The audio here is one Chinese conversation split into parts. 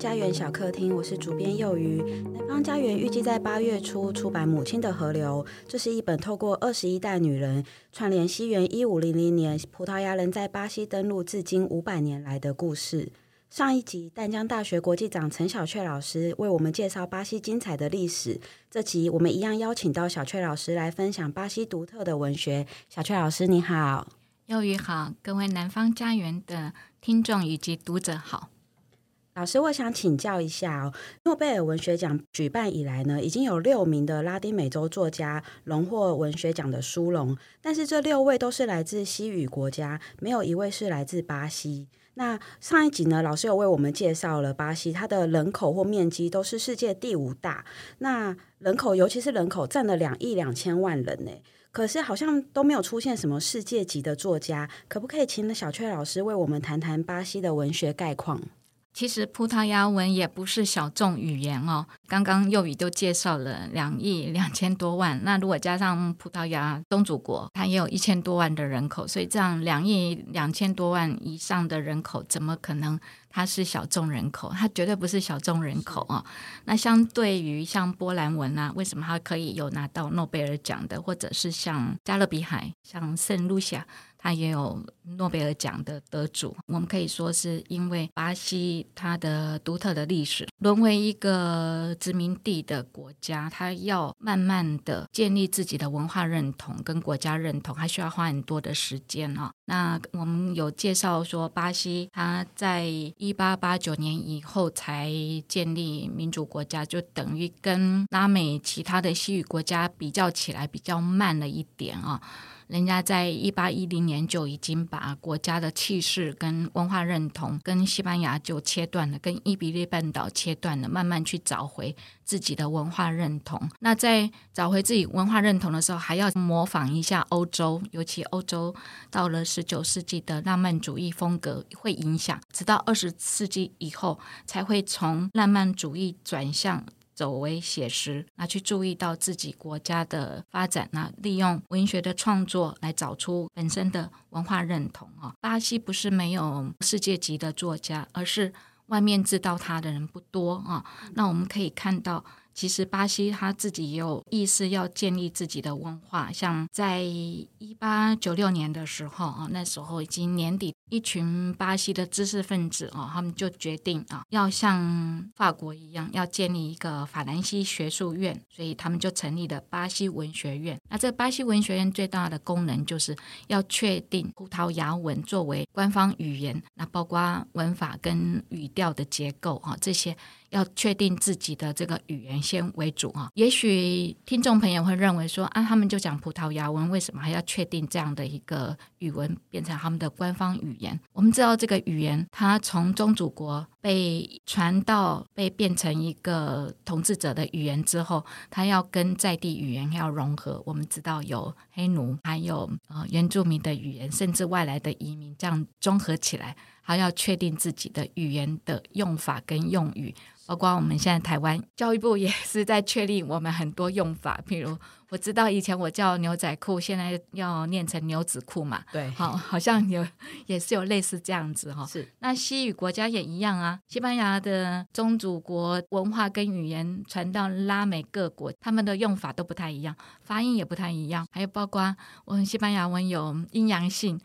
家园小客厅，我是主编幼鱼。南方家园预计在八月初出版《母亲的河流》，这是一本透过二十一代女人串联西元一五零零年葡萄牙人在巴西登陆至今五百年来的故事。上一集淡江大学国际长陈小雀老师为我们介绍巴西精彩的历史，这集我们一样邀请到小雀老师来分享巴西独特的文学。小雀老师你好，幼鱼好，各位南方家园的听众以及读者好。老师，我想请教一下哦，诺贝尔文学奖举办以来呢，已经有六名的拉丁美洲作家荣获文学奖的殊荣，但是这六位都是来自西语国家，没有一位是来自巴西。那上一集呢，老师有为我们介绍了巴西，它的人口或面积都是世界第五大，那人口尤其是人口占了两亿两千万人呢，可是好像都没有出现什么世界级的作家，可不可以请小雀老师为我们谈谈巴西的文学概况？其实葡萄牙文也不是小众语言哦。刚刚幼语都介绍了两亿两千多万，那如果加上葡萄牙宗主国，它也有一千多万的人口，所以这样两亿两千多万以上的人口，怎么可能它是小众人口？它绝对不是小众人口哦。那相对于像波兰文啊，为什么它可以有拿到诺贝尔奖的，或者是像加勒比海，像圣露西亚。它也有诺贝尔奖的得主，我们可以说是因为巴西它的独特的历史，沦为一个殖民地的国家，它要慢慢的建立自己的文化认同跟国家认同，还需要花很多的时间啊。那我们有介绍说，巴西它在一八八九年以后才建立民主国家，就等于跟拉美其他的西语国家比较起来比较慢了一点啊。人家在一八一零年就已经把国家的气势跟文化认同跟西班牙就切断了，跟伊比利半岛切断了，慢慢去找回自己的文化认同。那在找回自己文化认同的时候，还要模仿一下欧洲，尤其欧洲到了十九世纪的浪漫主义风格会影响，直到二十世纪以后才会从浪漫主义转向。走为写实，那去注意到自己国家的发展，那利用文学的创作来找出本身的文化认同啊。巴西不是没有世界级的作家，而是外面知道他的人不多啊。那我们可以看到。其实巴西他自己也有意识要建立自己的文化，像在一八九六年的时候啊，那时候已经年底，一群巴西的知识分子啊，他们就决定啊，要像法国一样，要建立一个法兰西学术院，所以他们就成立了巴西文学院。那这巴西文学院最大的功能就是要确定葡萄牙文作为官方语言，那包括文法跟语调的结构啊这些。要确定自己的这个语言先为主啊。也许听众朋友会认为说啊，他们就讲葡萄牙文，为什么还要确定这样的一个语文变成他们的官方语言？我们知道这个语言，它从宗主国被传到被变成一个统治者的语言之后，它要跟在地语言要融合。我们知道有黑奴，还有呃原住民的语言，甚至外来的移民，这样综合起来，还要确定自己的语言的用法跟用语。包括我们现在台湾教育部也是在确立我们很多用法，譬如我知道以前我叫牛仔裤，现在要念成牛仔裤嘛。对，好，好像有也是有类似这样子哈。是，那西语国家也一样啊。西班牙的宗主国文化跟语言传到拉美各国，他们的用法都不太一样，发音也不太一样。还有包括我们西班牙文有阴阳性。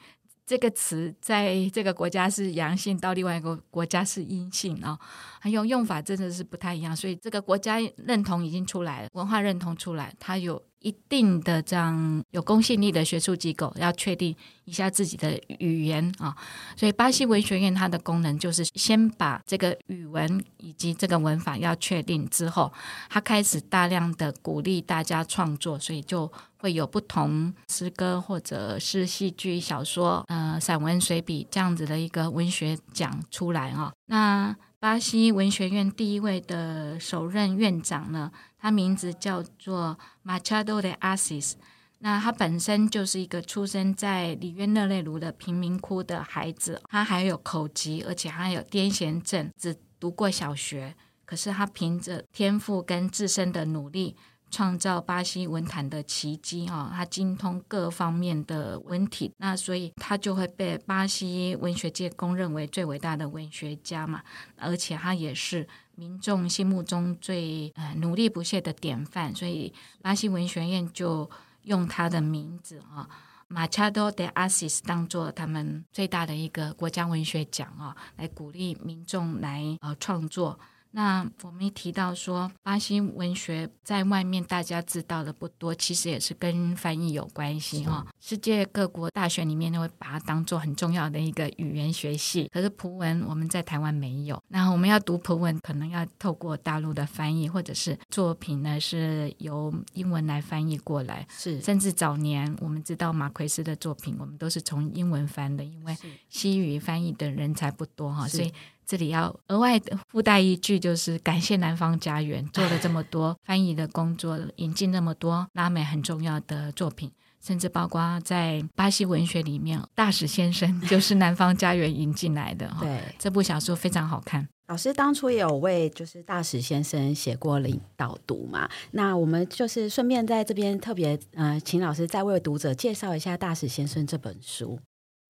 这个词在这个国家是阳性，到另外一个国家是阴性啊，还有用法真的是不太一样，所以这个国家认同已经出来了，文化认同出来，它有一定的这样有公信力的学术机构要确定一下自己的语言啊，所以巴西文学院它的功能就是先把这个语文以及这个文法要确定之后，它开始大量的鼓励大家创作，所以就。会有不同诗歌或者是戏剧、小说、呃散文、随笔这样子的一个文学奖出来啊。那巴西文学院第一位的首任院长呢，他名字叫做马查多德阿西斯。那他本身就是一个出生在里约热内卢的贫民窟的孩子，他还有口疾，而且还有癫痫症，只读过小学。可是他凭着天赋跟自身的努力。创造巴西文坛的奇迹啊！他精通各方面的文体，那所以他就会被巴西文学界公认为最伟大的文学家嘛。而且他也是民众心目中最呃努力不懈的典范，所以巴西文学院就用他的名字啊，Machado de Assis 当做他们最大的一个国家文学奖啊，来鼓励民众来呃创作。那我们一提到说，巴西文学在外面大家知道的不多，其实也是跟翻译有关系哈。世界各国大学里面都会把它当做很重要的一个语言学系，可是葡文我们在台湾没有。那我们要读葡文，可能要透过大陆的翻译，或者是作品呢是由英文来翻译过来。是，甚至早年我们知道马奎斯的作品，我们都是从英文翻的，因为西语翻译的人才不多哈，所以。这里要额外附带一句，就是感谢南方家园做了这么多翻译的工作，引进那么多拉美很重要的作品，甚至包括在巴西文学里面，大使先生就是南方家园引进来的。对，这部小说非常好看。老师当初也有为就是大使先生写过领导读嘛，那我们就是顺便在这边特别呃，请老师再为读者介绍一下《大使先生》这本书。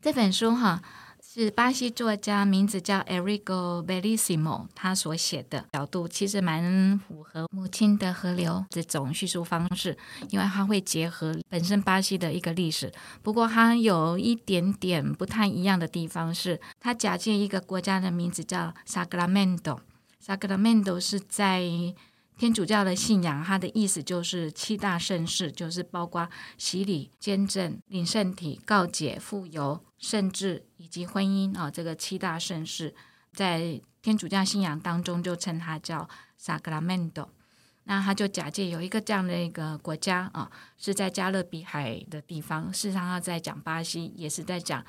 这本书哈。是巴西作家，名字叫 Erigo Bellissimo，他所写的角度其实蛮符合母亲的河流这种叙述方式，因为他会结合本身巴西的一个历史。不过他有一点点不太一样的地方是，他假借一个国家的名字叫 Sacramento，Sacramento 是在天主教的信仰，它的意思就是七大圣事，就是包括洗礼、坚振、领圣体、告解、傅油。甚至以及婚姻啊，这个七大圣事，在天主教信仰当中就称它叫 Sacramento。那他就假借有一个这样的一个国家啊，是在加勒比海的地方。事实上，在讲巴西，也是在讲，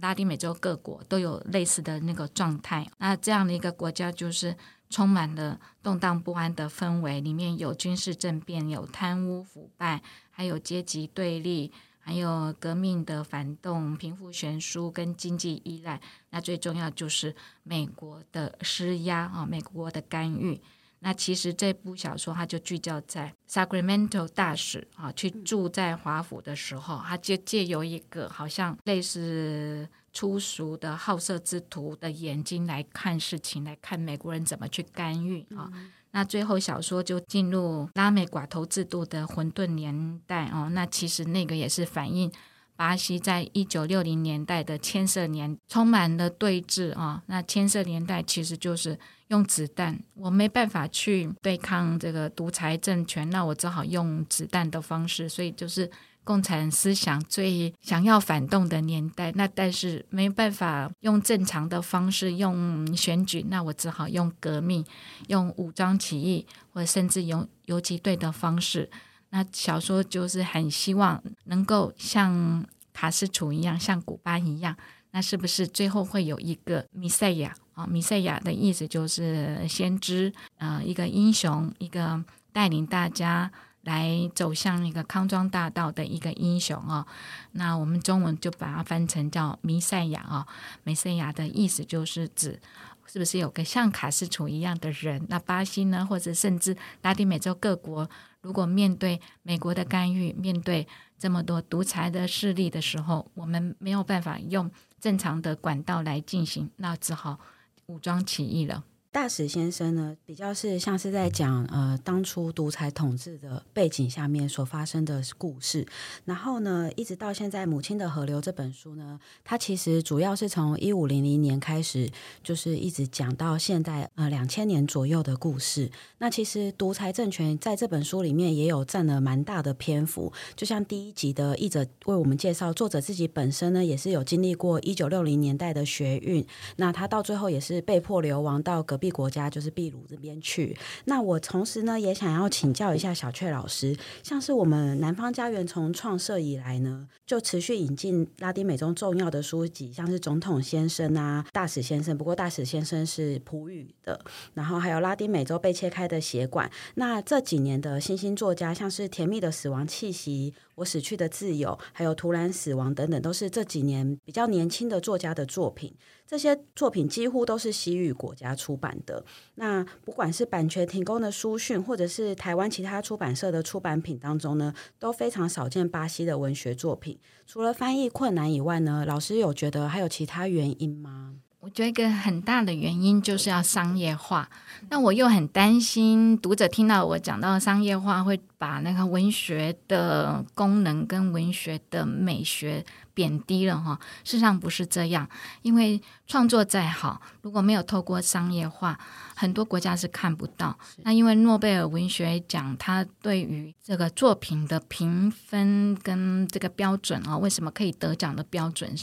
拉丁美洲各国都有类似的那个状态。那这样的一个国家，就是充满了动荡不安的氛围，里面有军事政变，有贪污腐败，还有阶级对立。还有革命的反动、贫富悬殊跟经济依赖，那最重要就是美国的施压啊，美国的干预。那其实这部小说它就聚焦在 Sacramento 大使啊去住在华府的时候，他就借由一个好像类似粗俗的好色之徒的眼睛来看事情，来看美国人怎么去干预啊。那最后小说就进入拉美寡头制度的混沌年代哦，那其实那个也是反映巴西在一九六零年代的千色年，充满了对峙啊。那千色年代其实就是用子弹，我没办法去对抗这个独裁政权，那我只好用子弹的方式，所以就是。共产思想最想要反动的年代，那但是没办法用正常的方式用选举，那我只好用革命、用武装起义，或者甚至用游击队的方式。那小说就是很希望能够像卡斯楚一样，像古巴一样，那是不是最后会有一个弥赛亚啊？弥赛亚的意思就是先知，呃，一个英雄，一个带领大家。来走向一个康庄大道的一个英雄哦，那我们中文就把它翻成叫弥赛亚啊。弥赛亚的意思就是指，是不是有个像卡斯楚一样的人？那巴西呢，或者甚至拉丁美洲各国，如果面对美国的干预，面对这么多独裁的势力的时候，我们没有办法用正常的管道来进行，那只好武装起义了。大使先生呢，比较是像是在讲呃当初独裁统治的背景下面所发生的故事，然后呢，一直到现在《母亲的河流》这本书呢，它其实主要是从一五零零年开始，就是一直讲到现在呃两千年左右的故事。那其实独裁政权在这本书里面也有占了蛮大的篇幅，就像第一集的译者为我们介绍，作者自己本身呢也是有经历过一九六零年代的学运，那他到最后也是被迫流亡到隔壁。国家就是秘鲁这边去。那我同时呢，也想要请教一下小雀老师，像是我们南方家园从创设以来呢，就持续引进拉丁美洲重要的书籍，像是总统先生啊、大使先生。不过大使先生是葡语的，然后还有拉丁美洲被切开的血管。那这几年的新兴作家，像是甜蜜的死亡气息。我死去的自由，还有突然死亡等等，都是这几年比较年轻的作家的作品。这些作品几乎都是西语国家出版的。那不管是版权提供的书讯，或者是台湾其他出版社的出版品当中呢，都非常少见巴西的文学作品。除了翻译困难以外呢，老师有觉得还有其他原因吗？我觉得一个很大的原因就是要商业化，那我又很担心读者听到我讲到商业化，会把那个文学的功能跟文学的美学贬低了哈。事实上不是这样，因为创作再好，如果没有透过商业化，很多国家是看不到。那因为诺贝尔文学奖，它对于这个作品的评分跟这个标准啊，为什么可以得奖的标准？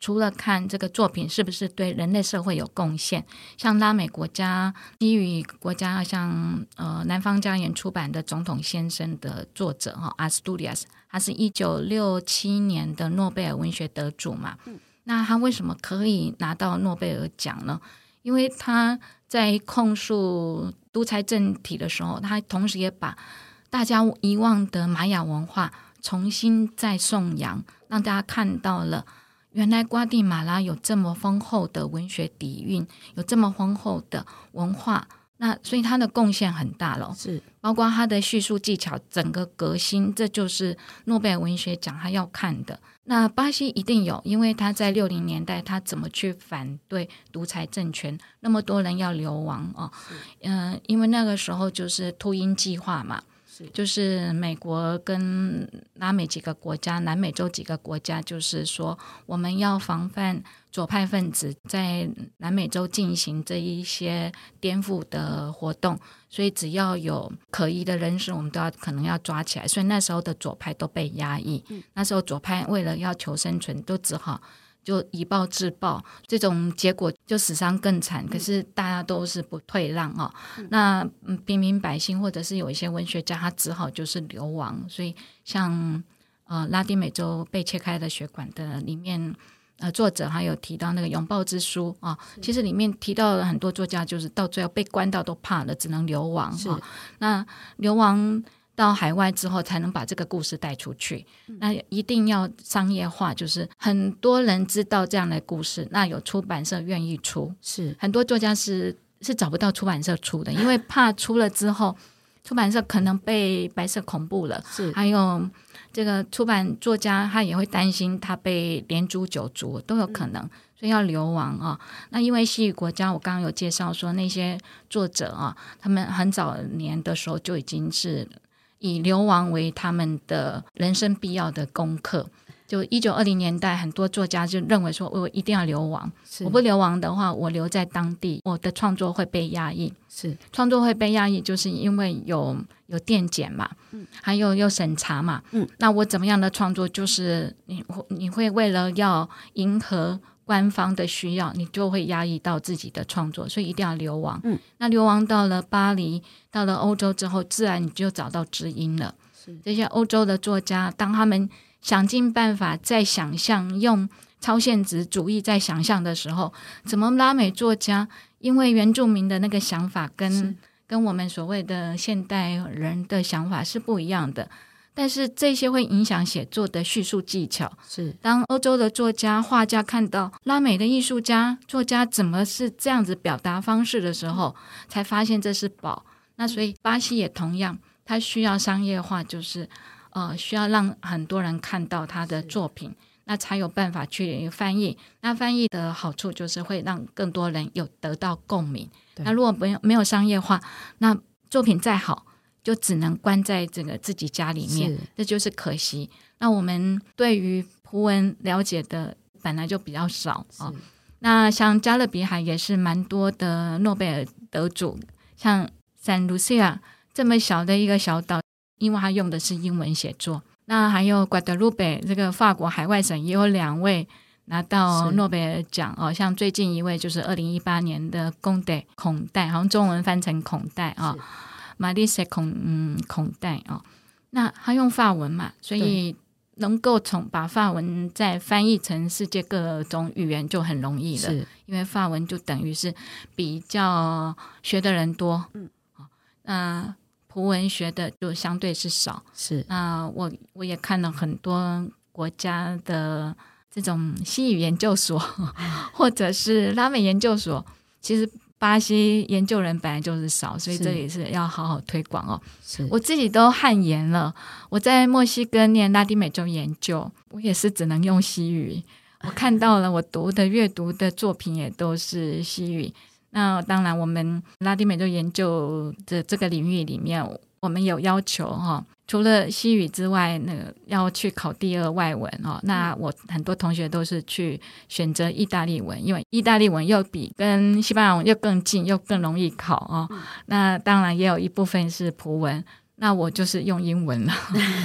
除了看这个作品是不是对人类社会有贡献，像拉美国家、基于国家，像呃南方家园出版的《总统先生》的作者哈阿斯杜里亚斯，他是一九六七年的诺贝尔文学得主嘛。那他为什么可以拿到诺贝尔奖呢？因为他在控诉独裁政体的时候，他同时也把大家遗忘的玛雅文化重新再颂扬，让大家看到了。原来瓜地马拉有这么丰厚的文学底蕴，有这么丰厚的文化，那所以他的贡献很大了。是，包括他的叙述技巧，整个革新，这就是诺贝尔文学奖他要看的。那巴西一定有，因为他在六零年代他怎么去反对独裁政权，那么多人要流亡哦，嗯、呃，因为那个时候就是秃鹰计划嘛。就是美国跟拉美几个国家、南美洲几个国家，就是说我们要防范左派分子在南美洲进行这一些颠覆的活动，所以只要有可疑的人士，我们都要可能要抓起来。所以那时候的左派都被压抑，那时候左派为了要求生存，都只好。就以暴制暴，这种结果就死伤更惨。可是大家都是不退让啊、哦嗯，那平民百姓或者是有一些文学家，他只好就是流亡。所以像呃拉丁美洲被切开的血管的里面，呃作者还有提到那个拥抱之书啊、哦，其实里面提到了很多作家，就是到最后被关到都怕了，只能流亡啊、哦。那流亡。到海外之后才能把这个故事带出去，那一定要商业化，就是很多人知道这样的故事，那有出版社愿意出，是很多作家是是找不到出版社出的，因为怕出了之后，出版社可能被白色恐怖了，是还有这个出版作家他也会担心他被连诛九族都有可能，所以要流亡啊。那因为西语国家，我刚刚有介绍说那些作者啊，他们很早年的时候就已经是。以流亡为他们的人生必要的功课。就一九二零年代，很多作家就认为说，我一定要流亡。我不流亡的话，我留在当地，我的创作会被压抑。是创作会被压抑，就是因为有有电检嘛，嗯，还有有审查嘛，嗯，那我怎么样的创作，就是你你会为了要迎合。官方的需要，你就会压抑到自己的创作，所以一定要流亡。嗯，那流亡到了巴黎，到了欧洲之后，自然你就找到知音了。是这些欧洲的作家，当他们想尽办法在想象，用超现实主义在想象的时候，怎么拉美作家因为原住民的那个想法跟跟我们所谓的现代人的想法是不一样的。但是这些会影响写作的叙述技巧。是当欧洲的作家、画家看到拉美的艺术家、作家怎么是这样子表达方式的时候，才发现这是宝。那所以巴西也同样，它需要商业化，就是呃需要让很多人看到他的作品，那才有办法去翻译。那翻译的好处就是会让更多人有得到共鸣。那如果没有没有商业化，那作品再好。就只能关在这个自己家里面，这就是可惜。那我们对于葡文了解的本来就比较少啊。那像加勒比海也是蛮多的诺贝尔得主，像圣卢西亚这么小的一个小岛，因为它用的是英文写作。那还有瓜德鲁贝这个法国海外省也有两位拿到诺贝尔奖哦，像最近一位就是二零一八年的贡代孔代，好像中文翻成孔代啊。马丽塞孔嗯孔代啊，那他用法文嘛，所以能够从把法文再翻译成世界各种语言就很容易了。因为法文就等于是比较学的人多，嗯，那葡文学的就相对是少。是，那我我也看了很多国家的这种西语研究所，或者是拉美研究所，其实。巴西研究人本来就是少，所以这也是要好好推广哦。是我自己都汗颜了，我在墨西哥念拉丁美洲研究，我也是只能用西语。我看到了，我读的阅读的作品也都是西语。那当然，我们拉丁美洲研究的这个领域里面，我们有要求哈，除了西语之外，那个要去考第二外文哦。那我很多同学都是去选择意大利文，因为意大利文又比跟西班牙文又更近，又更容易考哦。那当然也有一部分是葡文。那我就是用英文了，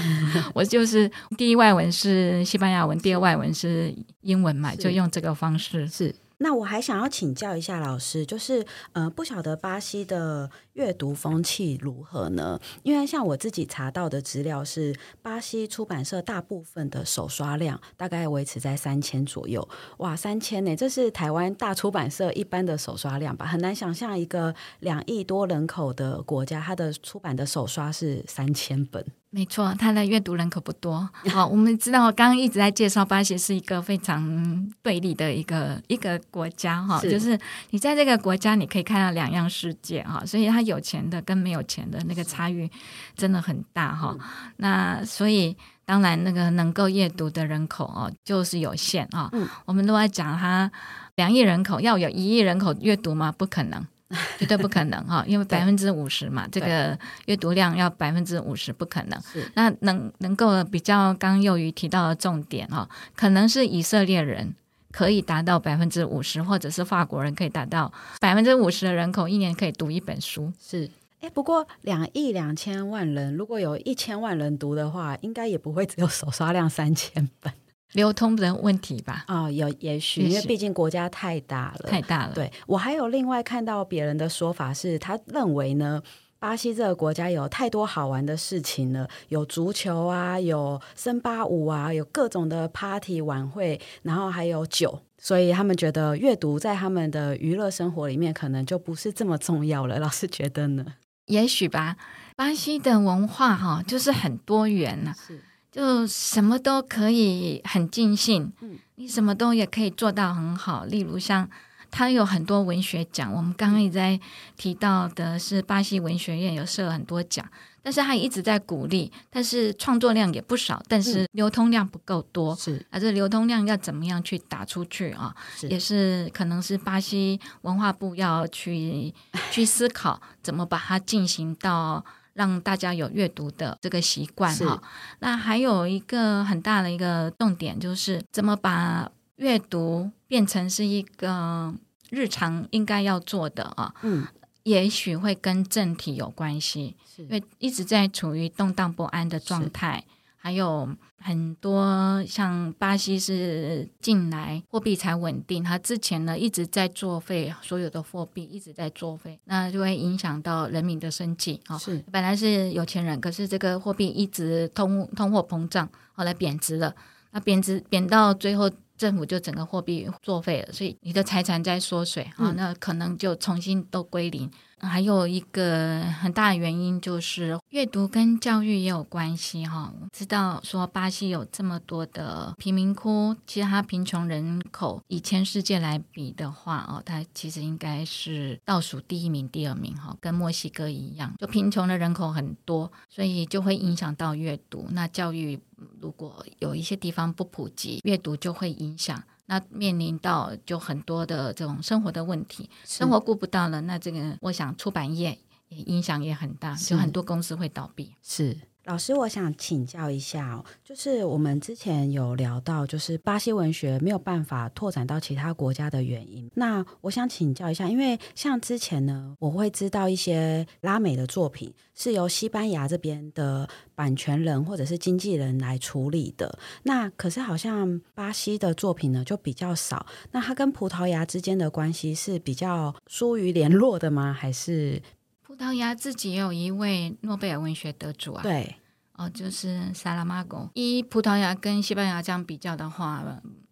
我就是第一外文是西班牙文，第二外文是英文嘛，就用这个方式是。那我还想要请教一下老师，就是呃，不晓得巴西的阅读风气如何呢？因为像我自己查到的资料是，巴西出版社大部分的手刷量大概维持在三千左右。哇，三千呢？这是台湾大出版社一般的手刷量吧？很难想象一个两亿多人口的国家，它的出版的手刷是三千本。没错，他的阅读人口不多。好，我们知道，刚刚一直在介绍巴西是一个非常对立的一个一个国家哈，就是你在这个国家你可以看到两样世界哈，所以他有钱的跟没有钱的那个差异真的很大哈。那所以当然那个能够阅读的人口哦就是有限啊。我们都在讲他两亿人口要有一亿人口阅读吗？不可能。绝对不可能哈，因为百分之五十嘛，这个阅读量要百分之五十不可能。那能能够比较刚刚幼瑜提到的重点哈，可能是以色列人可以达到百分之五十，或者是法国人可以达到百分之五十的人口一年可以读一本书。是，哎，不过两亿两千万人，如果有一千万人读的话，应该也不会只有手刷量三千本。流通的问题吧？哦，有也许，因为毕竟国家太大了，太大了。对，我还有另外看到别人的说法是，他认为呢，巴西这个国家有太多好玩的事情了，有足球啊，有森巴舞啊，有各种的 party 晚会，然后还有酒，所以他们觉得阅读在他们的娱乐生活里面可能就不是这么重要了。老师觉得呢？也许吧。巴西的文化哈，就是很多元呐、啊。是。就什么都可以很尽兴，嗯你什么都也可以做到很好。例如像他有很多文学奖，我们刚刚也在提到的是巴西文学院有设很多奖，但是他一直在鼓励，但是创作量也不少，但是流通量不够多。是，啊这流通量要怎么样去打出去啊？是也是可能是巴西文化部要去去思考怎么把它进行到。让大家有阅读的这个习惯哈，那还有一个很大的一个重点就是怎么把阅读变成是一个日常应该要做的啊，嗯，也许会跟政体有关系，因为一直在处于动荡不安的状态。还有很多像巴西是近来货币才稳定，它之前呢一直在作废，所有的货币一直在作废，那就会影响到人民的生计啊。是，本来是有钱人，可是这个货币一直通通货膨胀，后来贬值了，那贬值贬到最后，政府就整个货币作废了，所以你的财产在缩水啊，那可能就重新都归零。还有一个很大的原因就是阅读跟教育也有关系哈。知道说巴西有这么多的贫民窟，其实它贫穷人口以全世界来比的话哦，它其实应该是倒数第一名、第二名哈，跟墨西哥一样，就贫穷的人口很多，所以就会影响到阅读。那教育如果有一些地方不普及，阅读就会影响。那面临到就很多的这种生活的问题，生活顾不到了，那这个我想出版业也影响也很大，就很多公司会倒闭。是。老师，我想请教一下，就是我们之前有聊到，就是巴西文学没有办法拓展到其他国家的原因。那我想请教一下，因为像之前呢，我会知道一些拉美的作品是由西班牙这边的版权人或者是经纪人来处理的。那可是好像巴西的作品呢就比较少。那它跟葡萄牙之间的关系是比较疏于联络的吗？还是？葡萄牙自己也有一位诺贝尔文学得主啊，对，哦，就是萨拉玛戈。以葡萄牙跟西班牙这样比较的话，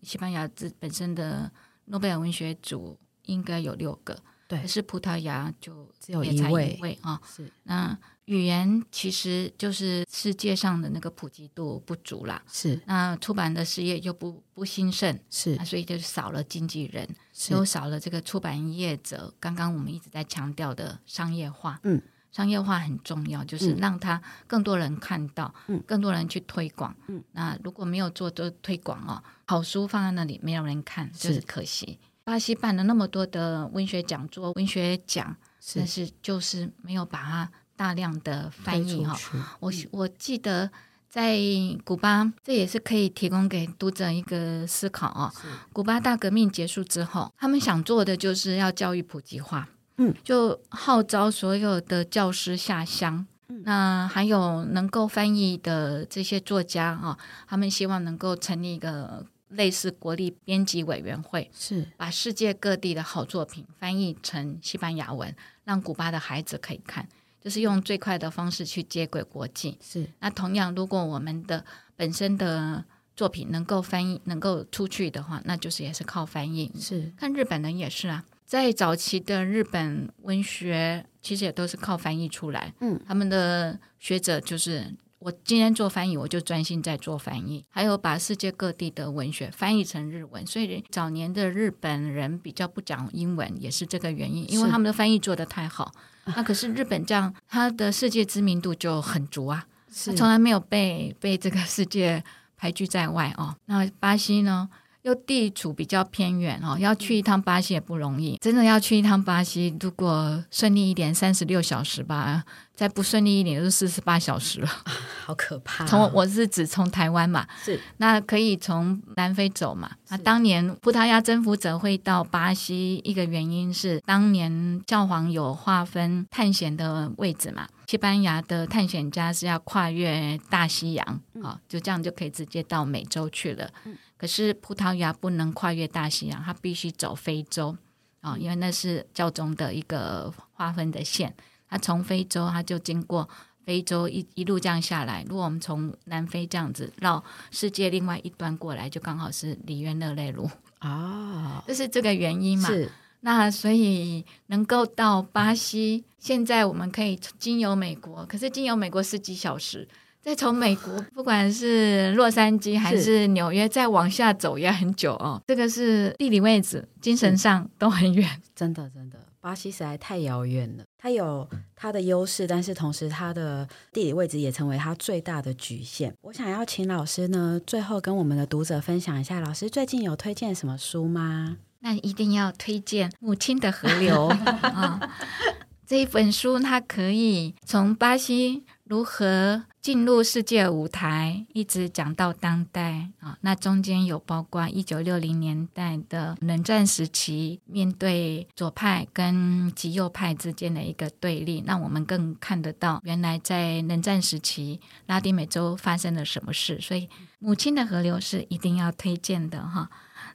西班牙自本身的诺贝尔文学组应该有六个，对，可是葡萄牙就只有一位啊。是。那语言其实就是世界上的那个普及度不足啦，是。那出版的事业又不不兴盛，是，所以就少了经纪人，是又少了这个出版业者。刚刚我们一直在强调的商业化，嗯，商业化很重要，就是让它更多人看到，嗯，更多人去推广，嗯。那如果没有做做推广哦，好书放在那里没有人看，就是可惜。巴西办了那么多的文学讲座、文学奖，但是就是没有把它。大量的翻译哈，我我记得在古巴，这也是可以提供给读者一个思考啊。古巴大革命结束之后，他们想做的就是要教育普及化，嗯，就号召所有的教师下乡，那还有能够翻译的这些作家啊，他们希望能够成立一个类似国立编辑委员会，是。把世界各地的好作品翻译成西班牙文，让古巴的孩子可以看。就是用最快的方式去接轨国际。是，那同样，如果我们的本身的作品能够翻译、能够出去的话，那就是也是靠翻译。是，看日本人也是啊，在早期的日本文学，其实也都是靠翻译出来。嗯，他们的学者就是。我今天做翻译，我就专心在做翻译，还有把世界各地的文学翻译成日文。所以早年的日本人比较不讲英文，也是这个原因，因为他们的翻译做得太好。那可是日本这样，他的世界知名度就很足啊，他从来没有被被这个世界排拒在外哦。那巴西呢？又地处比较偏远哦，要去一趟巴西也不容易。真的要去一趟巴西，如果顺利一点，三十六小时吧；再不顺利一点，就四十八小时了，好可怕哦。从我是指从台湾嘛，是那可以从南非走嘛。那当年葡萄牙征服者会到巴西，一个原因是当年教皇有划分探险的位置嘛。西班牙的探险家是要跨越大西洋啊，就这样就可以直接到美洲去了。可是葡萄牙不能跨越大西洋，它必须走非洲啊，因为那是教宗的一个划分的线。它从非洲，它就经过非洲一一路这样下来。如果我们从南非这样子绕世界另外一端过来，就刚好是里约热内卢啊，这是这个原因嘛？是。那所以能够到巴西，现在我们可以经由美国，可是经由美国十几小时。再从美国，不管是洛杉矶还是纽约，再往下走也很久哦。这个是地理位置，精神上都很远。真的，真的，巴西实在太遥远了。它有它的优势，但是同时它的地理位置也成为它最大的局限。我想要请老师呢，最后跟我们的读者分享一下，老师最近有推荐什么书吗？那一定要推荐《母亲的河流》啊、哦！这一本书它可以从巴西如何进入世界舞台，一直讲到当代啊。那中间有包括一九六零年代的冷战时期，面对左派跟极右派之间的一个对立，那我们更看得到原来在冷战时期拉丁美洲发生了什么事。所以，《母亲的河流》是一定要推荐的哈。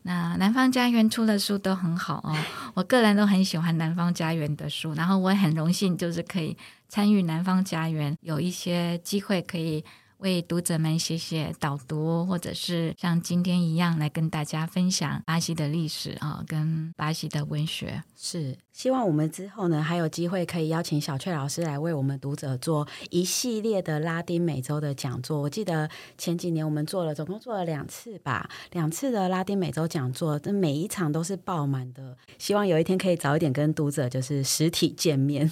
那南方家园出的书都很好哦，我个人都很喜欢南方家园的书，然后我也很荣幸就是可以参与南方家园，有一些机会可以。为读者们写写导读，或者是像今天一样来跟大家分享巴西的历史啊，跟巴西的文学。是希望我们之后呢，还有机会可以邀请小雀老师来为我们读者做一系列的拉丁美洲的讲座。我记得前几年我们做了，总共做了两次吧，两次的拉丁美洲讲座，这每一场都是爆满的。希望有一天可以早一点跟读者就是实体见面。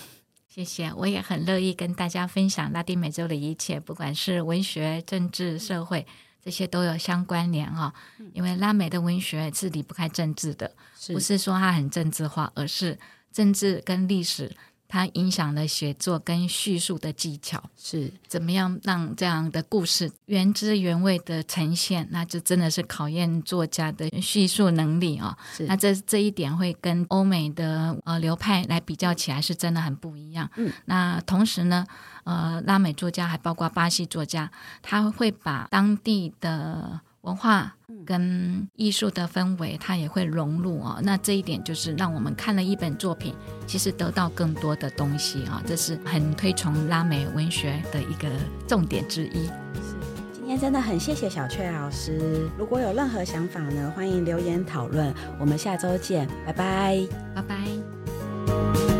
谢谢，我也很乐意跟大家分享拉丁美洲的一切，不管是文学、政治、社会，这些都有相关联哈。因为拉美的文学是离不开政治的，不是说它很政治化，而是政治跟历史。它影响了写作跟叙述的技巧，是怎么样让这样的故事原汁原味的呈现？那就真的是考验作家的叙述能力啊、哦！那这这一点会跟欧美的呃流派来比较起来，是真的很不一样。嗯，那同时呢，呃，拉美作家还包括巴西作家，他会把当地的文化跟艺术的氛围，它也会融入哦。那这一点就是让我们看了一本作品，其实得到更多的东西啊。这是很推崇拉美文学的一个重点之一。是，今天真的很谢谢小雀老师。如果有任何想法呢，欢迎留言讨论。我们下周见，拜拜，拜拜。